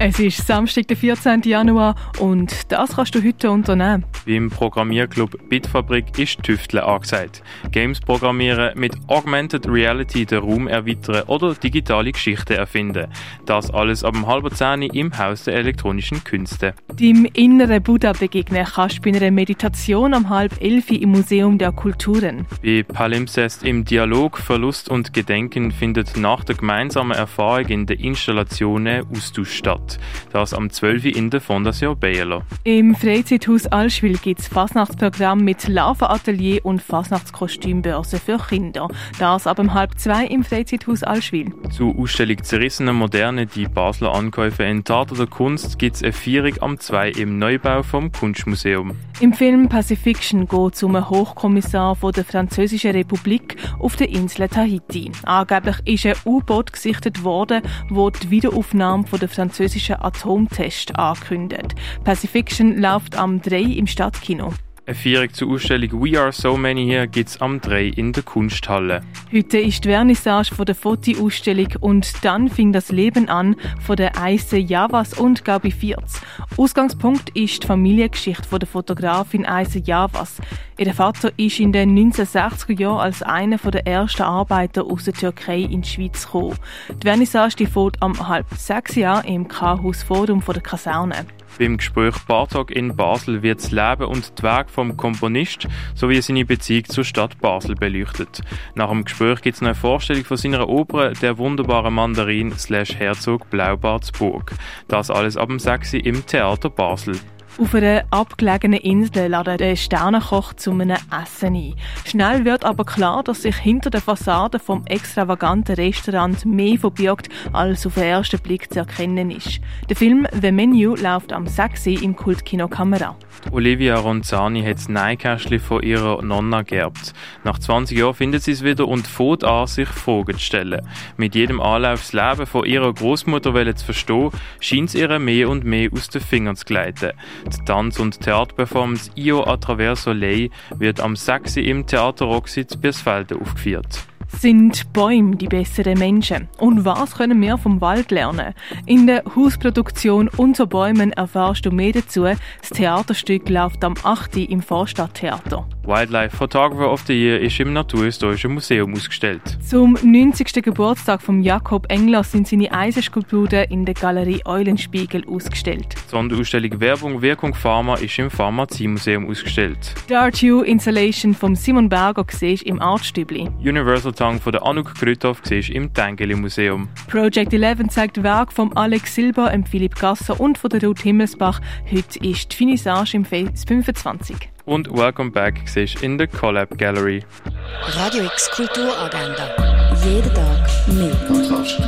Es ist Samstag, der 14. Januar und das kannst du heute unternehmen. Beim Programmierclub Bitfabrik ist Tüfteln angesagt. Games programmieren, mit Augmented Reality den Raum erweitern oder digitale Geschichten erfinden. Das alles ab um halb zehn im Haus der elektronischen Künste. Dem inneren Buddha begegnen kannst du bei einer Meditation am halb elf im Museum der Kulturen. Bei Palimpsest im Dialog Verlust und Gedenken findet nach der gemeinsamen Erfahrung in den Installationen Austausch statt. Das am 12. Uhr in der Fondation Bayerlo. Im Freizeithaus Allschwil gibt es Fasnachtsprogramm mit Larvenatelier und Fasnachtskostümbörse für Kinder. Das ab um halb zwei im Freizeithaus Allschwil. Zur Ausstellung Zerrissene Moderne, die Basler Ankäufe in Tat oder Kunst, gibt es eine Vierung am 2 im Neubau vom Kunstmuseum. Im Film Pacifiction geht es um einen Hochkommissar von der Französischen Republik auf der Insel Tahiti. Angeblich ist ein U-Boot gesichtet worden, wo die Wiederaufnahme von der französischen Atomtest ankündigt. Pacifiction läuft am 3 im Stadtkino. Eine Feierung zur Ausstellung We Are So Many Here gibt es am 3 in der Kunsthalle. Heute ist die Vernissage von der Fotoausstellung und dann fing das Leben an von der Eise Javas und Gabi Vierz. Ausgangspunkt ist die Familiengeschichte von der Fotografin Eise Javas. Ihr Vater ist in den 1960er Jahren als einer der ersten Arbeiter aus der Türkei in die Schweiz gekommen. Die Vernissage die fährt am halb sechs Jahr im K-Haus Forum der Kaserne. Beim Gespräch Bartok in Basel wird das Leben und die Weg vom Komponist sowie seine Beziehung zur Stadt Basel beleuchtet. Nach dem Gespräch gibt es eine Vorstellung von seiner Oper Der wunderbare Mandarin slash Herzog Blaubartsburg. Das alles ab dem 6. im Theater Basel. Auf einer abgelegenen Insel ladet der Sternenkoch zu einem Essen ein. Schnell wird aber klar, dass sich hinter der Fassade vom extravaganten Restaurant mehr verbirgt, als auf den ersten Blick zu erkennen ist. Der Film The Menu läuft am 6. im Kultkino Kamera. Olivia Ronzani hat das Neinkästchen von ihrer Nonna geerbt. Nach 20 Jahren findet sie es wieder und fängt an, sich Fragen zu stellen. Mit jedem Anlauf das Leben von ihrer Großmutter zu verstehen, scheint es ihr mehr und mehr aus den Fingern zu gleiten. Die Tanz- und Theaterperformance Io a travers Soleil wird am 6. im Theater Roxy zu Birsfelden aufgeführt. Sind Bäume die besseren Menschen? Und was können wir vom Wald lernen? In der Hausproduktion Unter Bäumen erfährst du mehr dazu. Das Theaterstück läuft am 8. im Vorstadttheater. Wildlife Photographer of the Year ist im Naturhistorischen Museum ausgestellt. Zum 90. Geburtstag von Jakob Engler sind seine Eisenskulpturen in der Galerie Eulenspiegel ausgestellt. Die Sonderausstellung Werbung Wirkung Pharma ist im Pharmaziemuseum ausgestellt. Die Art You Installation von Simon Berger siehst im Artstübli. Universal Tongue von der Anuk Krüthoff im Tengeli Museum. Project 11 zeigt Werk von Alex Silber, Philipp Gasser und von der Ruth Himmelsbach. Heute ist die Finissage im Phase 25 und Welcome Back siehst in der Collab Gallery. Radio X Kulturagenda. Jeden Tag mehr. Kontrast.